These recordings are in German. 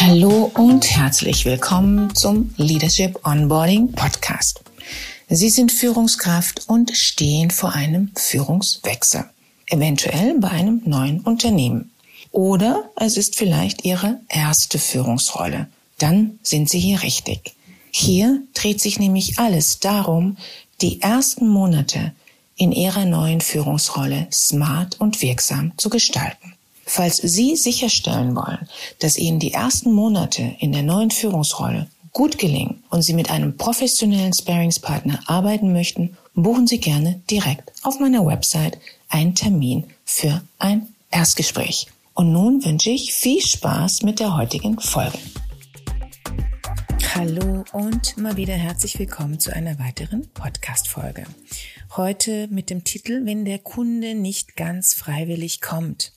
Hallo und herzlich willkommen zum Leadership Onboarding Podcast. Sie sind Führungskraft und stehen vor einem Führungswechsel, eventuell bei einem neuen Unternehmen. Oder es ist vielleicht Ihre erste Führungsrolle. Dann sind Sie hier richtig. Hier dreht sich nämlich alles darum, die ersten Monate in Ihrer neuen Führungsrolle smart und wirksam zu gestalten. Falls Sie sicherstellen wollen, dass Ihnen die ersten Monate in der neuen Führungsrolle gut gelingen und Sie mit einem professionellen Sparingspartner arbeiten möchten, buchen Sie gerne direkt auf meiner Website einen Termin für ein Erstgespräch. Und nun wünsche ich viel Spaß mit der heutigen Folge. Hallo und mal wieder herzlich willkommen zu einer weiteren Podcast-Folge. Heute mit dem Titel Wenn der Kunde nicht ganz freiwillig kommt.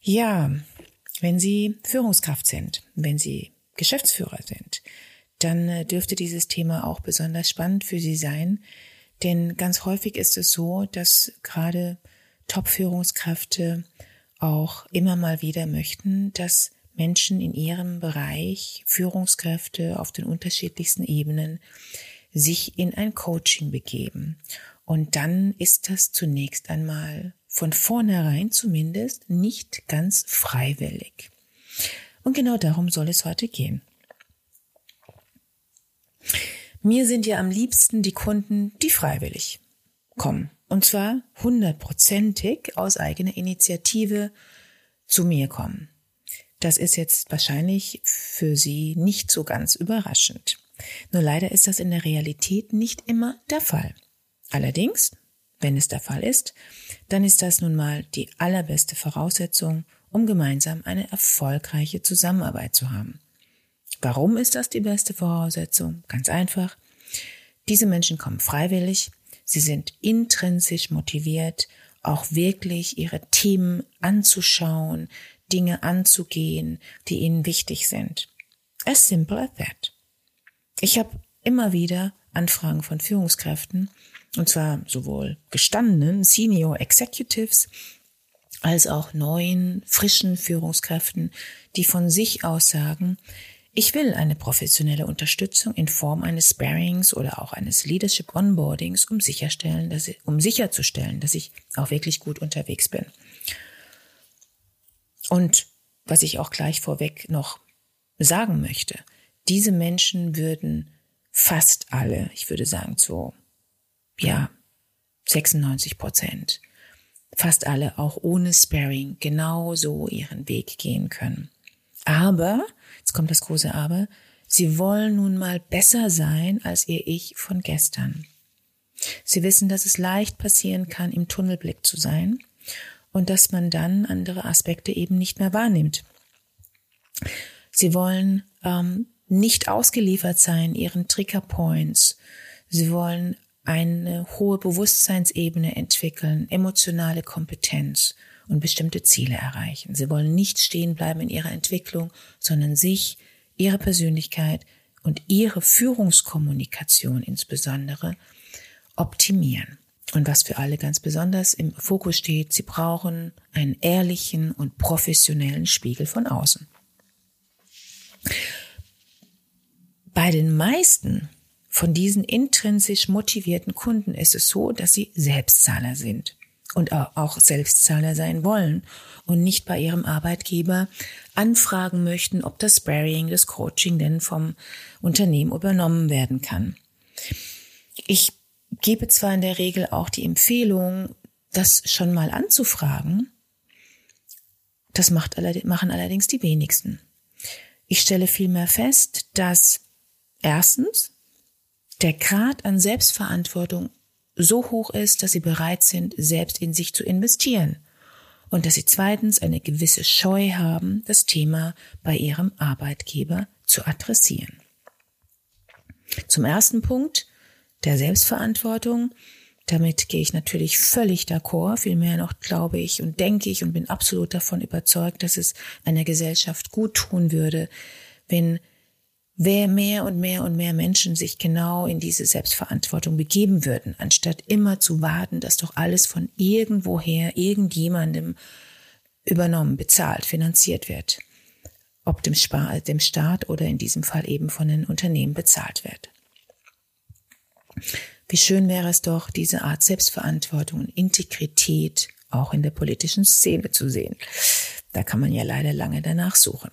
Ja, wenn Sie Führungskraft sind, wenn Sie Geschäftsführer sind, dann äh, dürfte dieses Thema auch besonders spannend für Sie sein, denn ganz häufig ist es so, dass gerade Top-Führungskräfte auch immer mal wieder möchten, dass Menschen in ihrem Bereich, Führungskräfte auf den unterschiedlichsten Ebenen, sich in ein Coaching begeben. Und dann ist das zunächst einmal von vornherein zumindest nicht ganz freiwillig. Und genau darum soll es heute gehen. Mir sind ja am liebsten die Kunden, die freiwillig kommen. Und zwar hundertprozentig aus eigener Initiative zu mir kommen. Das ist jetzt wahrscheinlich für Sie nicht so ganz überraschend. Nur leider ist das in der Realität nicht immer der Fall. Allerdings, wenn es der Fall ist, dann ist das nun mal die allerbeste Voraussetzung, um gemeinsam eine erfolgreiche Zusammenarbeit zu haben. Warum ist das die beste Voraussetzung? Ganz einfach. Diese Menschen kommen freiwillig, Sie sind intrinsisch motiviert, auch wirklich ihre Themen anzuschauen, Dinge anzugehen, die ihnen wichtig sind. As simple as that. Ich habe immer wieder Anfragen von Führungskräften, und zwar sowohl gestandenen Senior Executives als auch neuen, frischen Führungskräften, die von sich aus sagen, ich will eine professionelle Unterstützung in Form eines Sparings oder auch eines Leadership Onboardings, um sicherstellen, dass um sicherzustellen, dass ich auch wirklich gut unterwegs bin. Und was ich auch gleich vorweg noch sagen möchte, diese Menschen würden fast alle, ich würde sagen so, ja, 96 Prozent, fast alle auch ohne Sparing genauso ihren Weg gehen können. Aber Jetzt kommt das große Aber. Sie wollen nun mal besser sein als ihr Ich von gestern. Sie wissen, dass es leicht passieren kann, im Tunnelblick zu sein und dass man dann andere Aspekte eben nicht mehr wahrnimmt. Sie wollen ähm, nicht ausgeliefert sein ihren Triggerpoints. Sie wollen eine hohe Bewusstseinsebene entwickeln, emotionale Kompetenz und bestimmte Ziele erreichen. Sie wollen nicht stehen bleiben in ihrer Entwicklung, sondern sich, ihre Persönlichkeit und ihre Führungskommunikation insbesondere optimieren. Und was für alle ganz besonders im Fokus steht, sie brauchen einen ehrlichen und professionellen Spiegel von außen. Bei den meisten von diesen intrinsisch motivierten Kunden ist es so, dass sie Selbstzahler sind und auch Selbstzahler sein wollen und nicht bei ihrem Arbeitgeber anfragen möchten, ob das Sparring, das Coaching denn vom Unternehmen übernommen werden kann. Ich gebe zwar in der Regel auch die Empfehlung, das schon mal anzufragen, das macht machen allerdings die wenigsten. Ich stelle vielmehr fest, dass erstens der Grad an Selbstverantwortung so hoch ist, dass sie bereit sind, selbst in sich zu investieren und dass sie zweitens eine gewisse Scheu haben, das Thema bei ihrem Arbeitgeber zu adressieren. Zum ersten Punkt der Selbstverantwortung. Damit gehe ich natürlich völlig d'accord. Vielmehr noch glaube ich und denke ich und bin absolut davon überzeugt, dass es einer Gesellschaft gut tun würde, wenn wer mehr und mehr und mehr Menschen sich genau in diese Selbstverantwortung begeben würden, anstatt immer zu warten, dass doch alles von irgendwoher, irgendjemandem übernommen, bezahlt, finanziert wird, ob dem, Spar dem Staat oder in diesem Fall eben von den Unternehmen bezahlt wird. Wie schön wäre es doch, diese Art Selbstverantwortung und Integrität auch in der politischen Szene zu sehen. Da kann man ja leider lange danach suchen.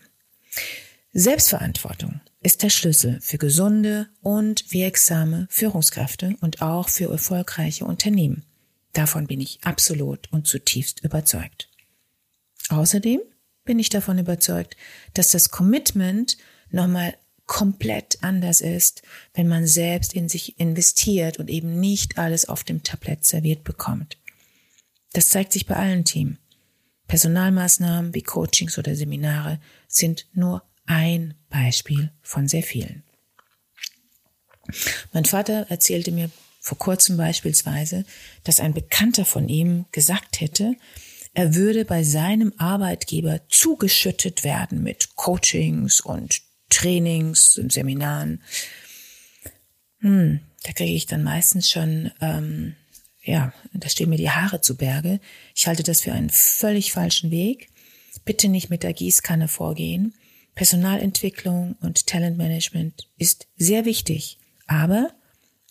Selbstverantwortung ist der Schlüssel für gesunde und wirksame Führungskräfte und auch für erfolgreiche Unternehmen. Davon bin ich absolut und zutiefst überzeugt. Außerdem bin ich davon überzeugt, dass das Commitment nochmal komplett anders ist, wenn man selbst in sich investiert und eben nicht alles auf dem Tablett serviert bekommt. Das zeigt sich bei allen Teams. Personalmaßnahmen wie Coachings oder Seminare sind nur ein Beispiel von sehr vielen. Mein Vater erzählte mir vor kurzem beispielsweise, dass ein Bekannter von ihm gesagt hätte, er würde bei seinem Arbeitgeber zugeschüttet werden mit Coachings und Trainings und Seminaren. Hm, da kriege ich dann meistens schon, ähm, ja, da stehen mir die Haare zu Berge. Ich halte das für einen völlig falschen Weg. Bitte nicht mit der Gießkanne vorgehen. Personalentwicklung und Talentmanagement ist sehr wichtig, aber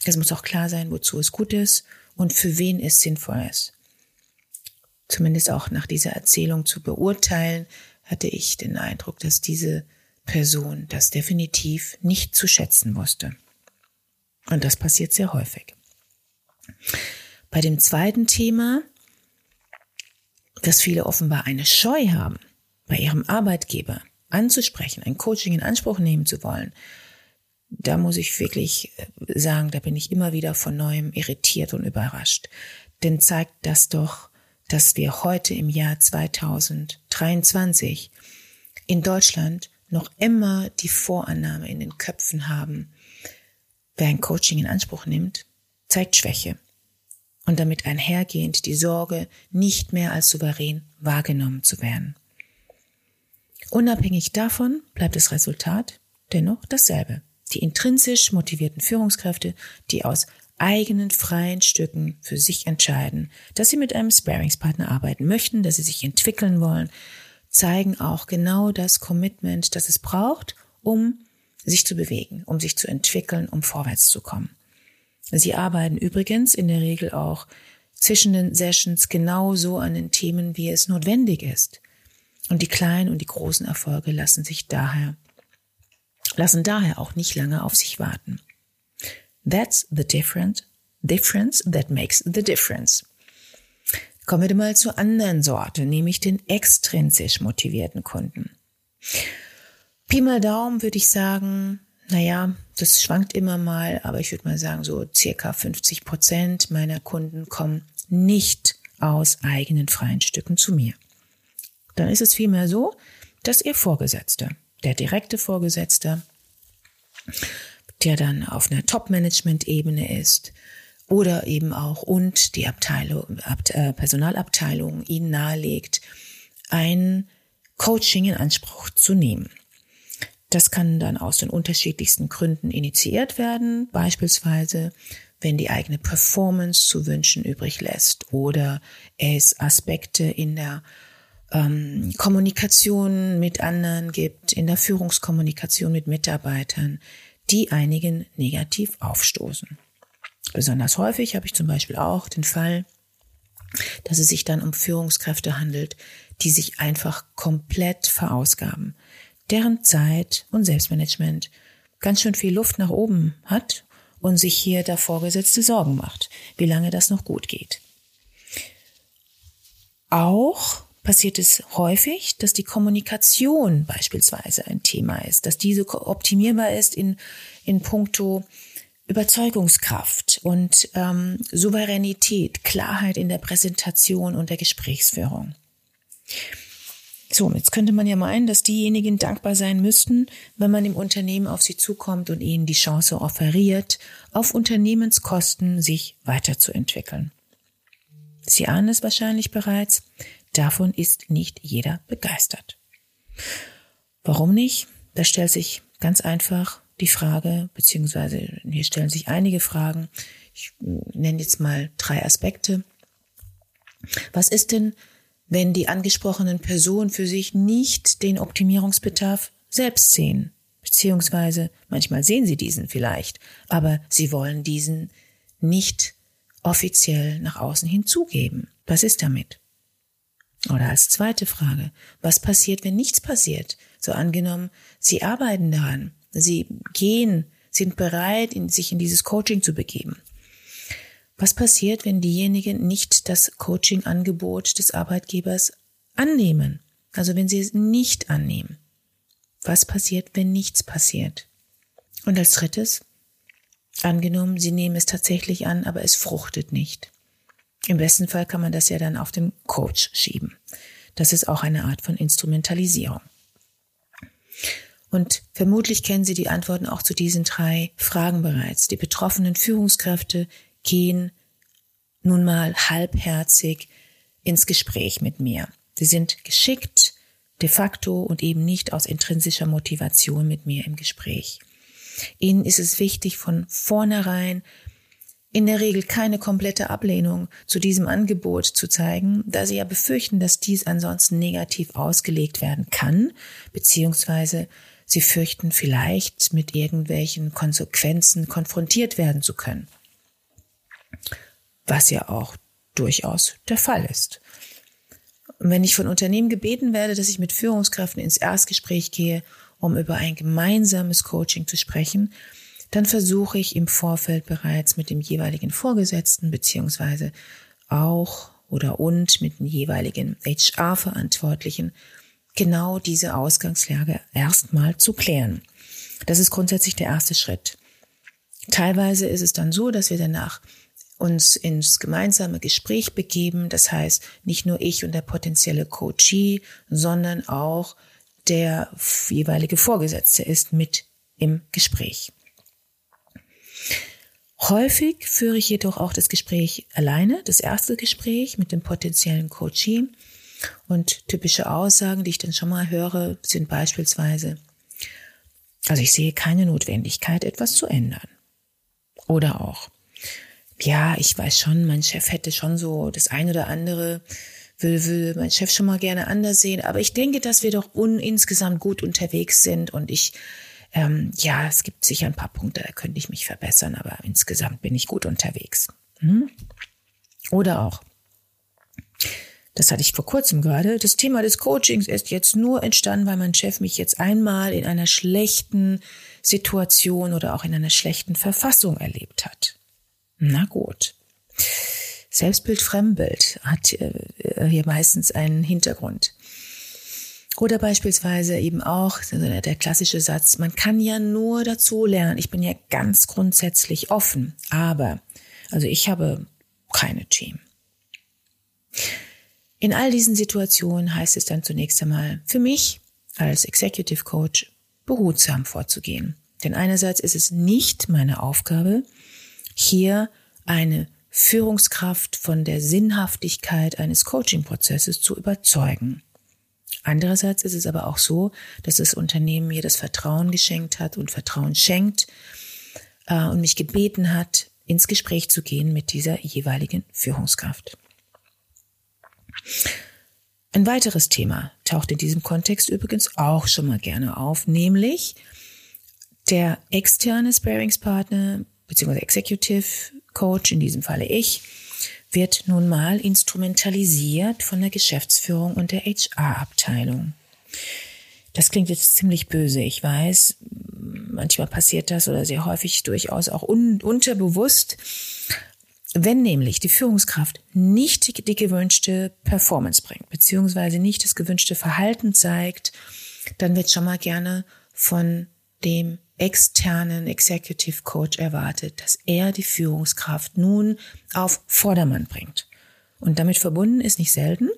es muss auch klar sein, wozu es gut ist und für wen es sinnvoll ist. Zumindest auch nach dieser Erzählung zu beurteilen, hatte ich den Eindruck, dass diese Person das definitiv nicht zu schätzen wusste. Und das passiert sehr häufig. Bei dem zweiten Thema, dass viele offenbar eine Scheu haben, bei ihrem Arbeitgeber anzusprechen, ein Coaching in Anspruch nehmen zu wollen, da muss ich wirklich äh, sagen, da bin ich immer wieder von neuem irritiert und überrascht. Denn zeigt das doch, dass wir heute im Jahr 2023 in Deutschland noch immer die Vorannahme in den Köpfen haben, wer ein Coaching in Anspruch nimmt, zeigt Schwäche und damit einhergehend die Sorge, nicht mehr als souverän wahrgenommen zu werden. Unabhängig davon bleibt das Resultat dennoch dasselbe. Die intrinsisch motivierten Führungskräfte, die aus eigenen freien Stücken für sich entscheiden, dass sie mit einem Sparingspartner arbeiten möchten, dass sie sich entwickeln wollen zeigen auch genau das Commitment, das es braucht, um sich zu bewegen, um sich zu entwickeln, um vorwärts zu kommen. Sie arbeiten übrigens in der Regel auch zwischen den Sessions genauso an den Themen, wie es notwendig ist. Und die kleinen und die großen Erfolge lassen sich daher, lassen daher auch nicht lange auf sich warten. That's the difference, difference that makes the difference. Kommen wir mal zur anderen Sorte, nämlich den extrinsisch motivierten Kunden. Pi mal Daumen würde ich sagen, naja, das schwankt immer mal, aber ich würde mal sagen, so circa 50 Prozent meiner Kunden kommen nicht aus eigenen freien Stücken zu mir. Dann ist es vielmehr so, dass ihr Vorgesetzter, der direkte Vorgesetzte, der dann auf einer Top-Management-Ebene ist, oder eben auch und die Abteilung, äh, Personalabteilung ihnen nahelegt, ein Coaching in Anspruch zu nehmen. Das kann dann aus den unterschiedlichsten Gründen initiiert werden, beispielsweise wenn die eigene Performance zu wünschen übrig lässt oder es Aspekte in der ähm, Kommunikation mit anderen gibt, in der Führungskommunikation mit Mitarbeitern, die einigen negativ aufstoßen. Besonders häufig habe ich zum Beispiel auch den Fall, dass es sich dann um Führungskräfte handelt, die sich einfach komplett verausgaben, deren Zeit und Selbstmanagement ganz schön viel Luft nach oben hat und sich hier der Vorgesetzte Sorgen macht, wie lange das noch gut geht. Auch passiert es häufig, dass die Kommunikation beispielsweise ein Thema ist, dass diese optimierbar ist in, in puncto Überzeugungskraft und ähm, Souveränität, Klarheit in der Präsentation und der Gesprächsführung. So, jetzt könnte man ja meinen, dass diejenigen dankbar sein müssten, wenn man im Unternehmen auf sie zukommt und ihnen die Chance offeriert, auf Unternehmenskosten sich weiterzuentwickeln. Sie ahnen es wahrscheinlich bereits, davon ist nicht jeder begeistert. Warum nicht? Das stellt sich ganz einfach die Frage, beziehungsweise hier stellen sich einige Fragen. Ich nenne jetzt mal drei Aspekte. Was ist denn, wenn die angesprochenen Personen für sich nicht den Optimierungsbedarf selbst sehen? Beziehungsweise manchmal sehen sie diesen vielleicht, aber sie wollen diesen nicht offiziell nach außen hinzugeben. Was ist damit? Oder als zweite Frage, was passiert, wenn nichts passiert? So angenommen, Sie arbeiten daran, Sie gehen, sind bereit, sich in dieses Coaching zu begeben. Was passiert, wenn diejenigen nicht das Coaching-Angebot des Arbeitgebers annehmen? Also wenn sie es nicht annehmen. Was passiert, wenn nichts passiert? Und als drittes, angenommen, Sie nehmen es tatsächlich an, aber es fruchtet nicht. Im besten Fall kann man das ja dann auf den Coach schieben. Das ist auch eine Art von Instrumentalisierung. Und vermutlich kennen Sie die Antworten auch zu diesen drei Fragen bereits. Die betroffenen Führungskräfte gehen nun mal halbherzig ins Gespräch mit mir. Sie sind geschickt, de facto und eben nicht aus intrinsischer Motivation mit mir im Gespräch. Ihnen ist es wichtig, von vornherein in der Regel keine komplette Ablehnung zu diesem Angebot zu zeigen, da sie ja befürchten, dass dies ansonsten negativ ausgelegt werden kann, beziehungsweise sie fürchten vielleicht mit irgendwelchen Konsequenzen konfrontiert werden zu können. Was ja auch durchaus der Fall ist. Und wenn ich von Unternehmen gebeten werde, dass ich mit Führungskräften ins Erstgespräch gehe, um über ein gemeinsames Coaching zu sprechen, dann versuche ich im Vorfeld bereits mit dem jeweiligen Vorgesetzten beziehungsweise auch oder und mit dem jeweiligen HR-Verantwortlichen genau diese Ausgangslage erstmal zu klären. Das ist grundsätzlich der erste Schritt. Teilweise ist es dann so, dass wir danach uns ins gemeinsame Gespräch begeben. Das heißt, nicht nur ich und der potenzielle Coachee, sondern auch der jeweilige Vorgesetzte ist mit im Gespräch. Häufig führe ich jedoch auch das Gespräch alleine, das erste Gespräch mit dem potenziellen Coachee. Und typische Aussagen, die ich dann schon mal höre, sind beispielsweise, also ich sehe keine Notwendigkeit, etwas zu ändern. Oder auch, ja, ich weiß schon, mein Chef hätte schon so das eine oder andere, will, will mein Chef schon mal gerne anders sehen, aber ich denke, dass wir doch un insgesamt gut unterwegs sind und ich ähm, ja, es gibt sicher ein paar Punkte, da könnte ich mich verbessern, aber insgesamt bin ich gut unterwegs. Hm? Oder auch, das hatte ich vor kurzem gerade, das Thema des Coachings ist jetzt nur entstanden, weil mein Chef mich jetzt einmal in einer schlechten Situation oder auch in einer schlechten Verfassung erlebt hat. Na gut. Selbstbild, Fremdbild hat äh, hier meistens einen Hintergrund. Oder beispielsweise eben auch der klassische Satz, man kann ja nur dazu lernen. Ich bin ja ganz grundsätzlich offen, aber, also ich habe keine Team. In all diesen Situationen heißt es dann zunächst einmal für mich als Executive Coach behutsam vorzugehen. Denn einerseits ist es nicht meine Aufgabe, hier eine Führungskraft von der Sinnhaftigkeit eines Coaching-Prozesses zu überzeugen. Andererseits ist es aber auch so, dass das Unternehmen mir das Vertrauen geschenkt hat und Vertrauen schenkt äh, und mich gebeten hat, ins Gespräch zu gehen mit dieser jeweiligen Führungskraft. Ein weiteres Thema taucht in diesem Kontext übrigens auch schon mal gerne auf, nämlich der externe Sparingspartner bzw. Executive Coach, in diesem Falle ich, wird nun mal instrumentalisiert von der Geschäftsführung und der HR-Abteilung. Das klingt jetzt ziemlich böse, ich weiß. Manchmal passiert das oder sehr häufig durchaus auch un unterbewusst. Wenn nämlich die Führungskraft nicht die, gewünschte Performance bringt, beziehungsweise nicht das gewünschte Verhalten zeigt, dann wird schon mal gerne von dem externen Executive Coach erwartet, dass er die Führungskraft nun auf Vordermann bringt. Und damit verbunden ist nicht selten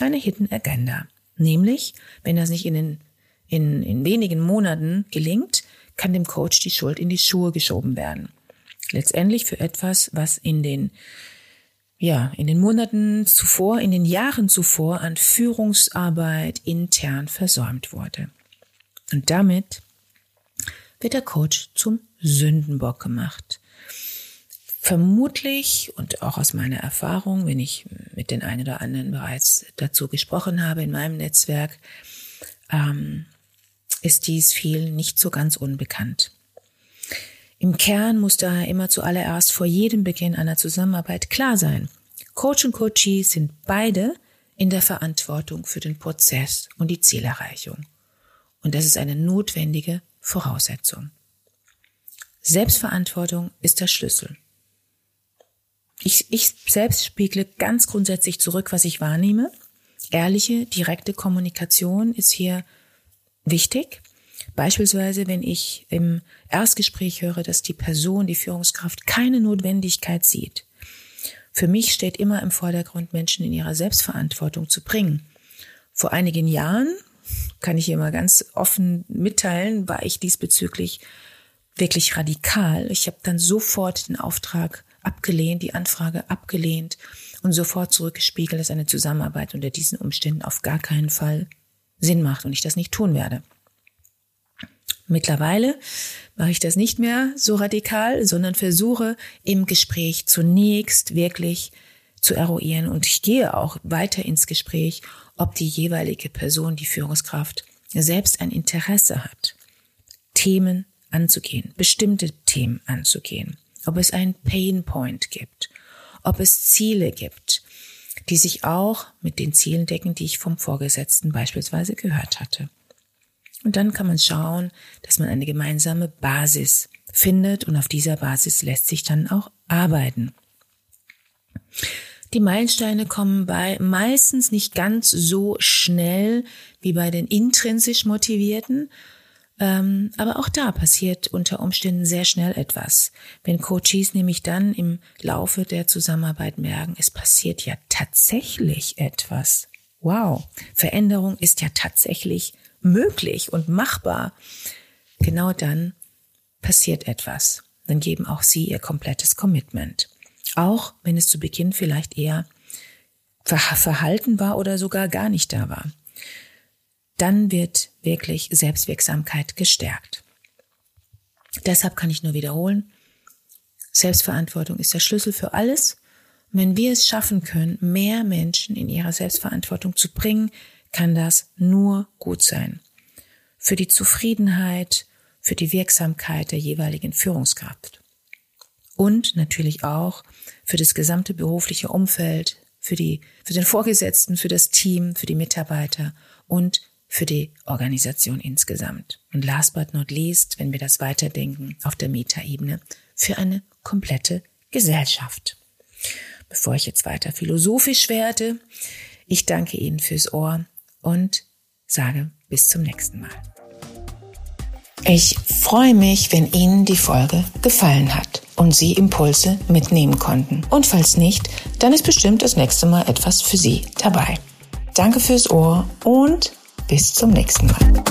eine Hidden Agenda. Nämlich, wenn das nicht in, den, in, in wenigen Monaten gelingt, kann dem Coach die Schuld in die Schuhe geschoben werden. Letztendlich für etwas, was in den ja, in den Monaten zuvor, in den Jahren zuvor an Führungsarbeit intern versäumt wurde. Und damit wird der Coach zum Sündenbock gemacht. Vermutlich und auch aus meiner Erfahrung, wenn ich mit den einen oder anderen bereits dazu gesprochen habe in meinem Netzwerk, ähm, ist dies vielen nicht so ganz unbekannt. Im Kern muss daher immer zuallererst vor jedem Beginn einer Zusammenarbeit klar sein. Coach und Coachee sind beide in der Verantwortung für den Prozess und die Zielerreichung. Und das ist eine notwendige Voraussetzung. Selbstverantwortung ist der Schlüssel. Ich, ich selbst spiegle ganz grundsätzlich zurück, was ich wahrnehme. Ehrliche, direkte Kommunikation ist hier wichtig. Beispielsweise, wenn ich im Erstgespräch höre, dass die Person, die Führungskraft keine Notwendigkeit sieht. Für mich steht immer im Vordergrund, Menschen in ihrer Selbstverantwortung zu bringen. Vor einigen Jahren, kann ich hier mal ganz offen mitteilen, war ich diesbezüglich wirklich radikal. Ich habe dann sofort den Auftrag abgelehnt, die Anfrage abgelehnt und sofort zurückgespiegelt, dass eine Zusammenarbeit unter diesen Umständen auf gar keinen Fall Sinn macht und ich das nicht tun werde. Mittlerweile mache ich das nicht mehr so radikal, sondern versuche im Gespräch zunächst wirklich zu eruieren und ich gehe auch weiter ins Gespräch, ob die jeweilige Person, die Führungskraft, selbst ein Interesse hat, Themen anzugehen, bestimmte Themen anzugehen, ob es einen Pain Point gibt, ob es Ziele gibt, die sich auch mit den Zielen decken, die ich vom Vorgesetzten beispielsweise gehört hatte. Und dann kann man schauen, dass man eine gemeinsame Basis findet und auf dieser Basis lässt sich dann auch arbeiten. Die Meilensteine kommen bei meistens nicht ganz so schnell wie bei den intrinsisch motivierten, ähm, aber auch da passiert unter Umständen sehr schnell etwas. Wenn Coaches nämlich dann im Laufe der Zusammenarbeit merken, es passiert ja tatsächlich etwas. Wow, Veränderung ist ja tatsächlich möglich und machbar, genau dann passiert etwas. Dann geben auch sie ihr komplettes Commitment. Auch wenn es zu Beginn vielleicht eher verhalten war oder sogar gar nicht da war. Dann wird wirklich Selbstwirksamkeit gestärkt. Deshalb kann ich nur wiederholen, Selbstverantwortung ist der Schlüssel für alles. wenn wir es schaffen können, mehr Menschen in ihrer Selbstverantwortung zu bringen, kann das nur gut sein. Für die Zufriedenheit, für die Wirksamkeit der jeweiligen Führungskraft. Und natürlich auch für das gesamte berufliche Umfeld, für die, für den Vorgesetzten, für das Team, für die Mitarbeiter und für die Organisation insgesamt. Und last but not least, wenn wir das weiterdenken auf der Metaebene, für eine komplette Gesellschaft. Bevor ich jetzt weiter philosophisch werde, ich danke Ihnen fürs Ohr und sage bis zum nächsten Mal. Ich freue mich, wenn Ihnen die Folge gefallen hat und Sie Impulse mitnehmen konnten. Und falls nicht, dann ist bestimmt das nächste Mal etwas für Sie dabei. Danke fürs Ohr und bis zum nächsten Mal.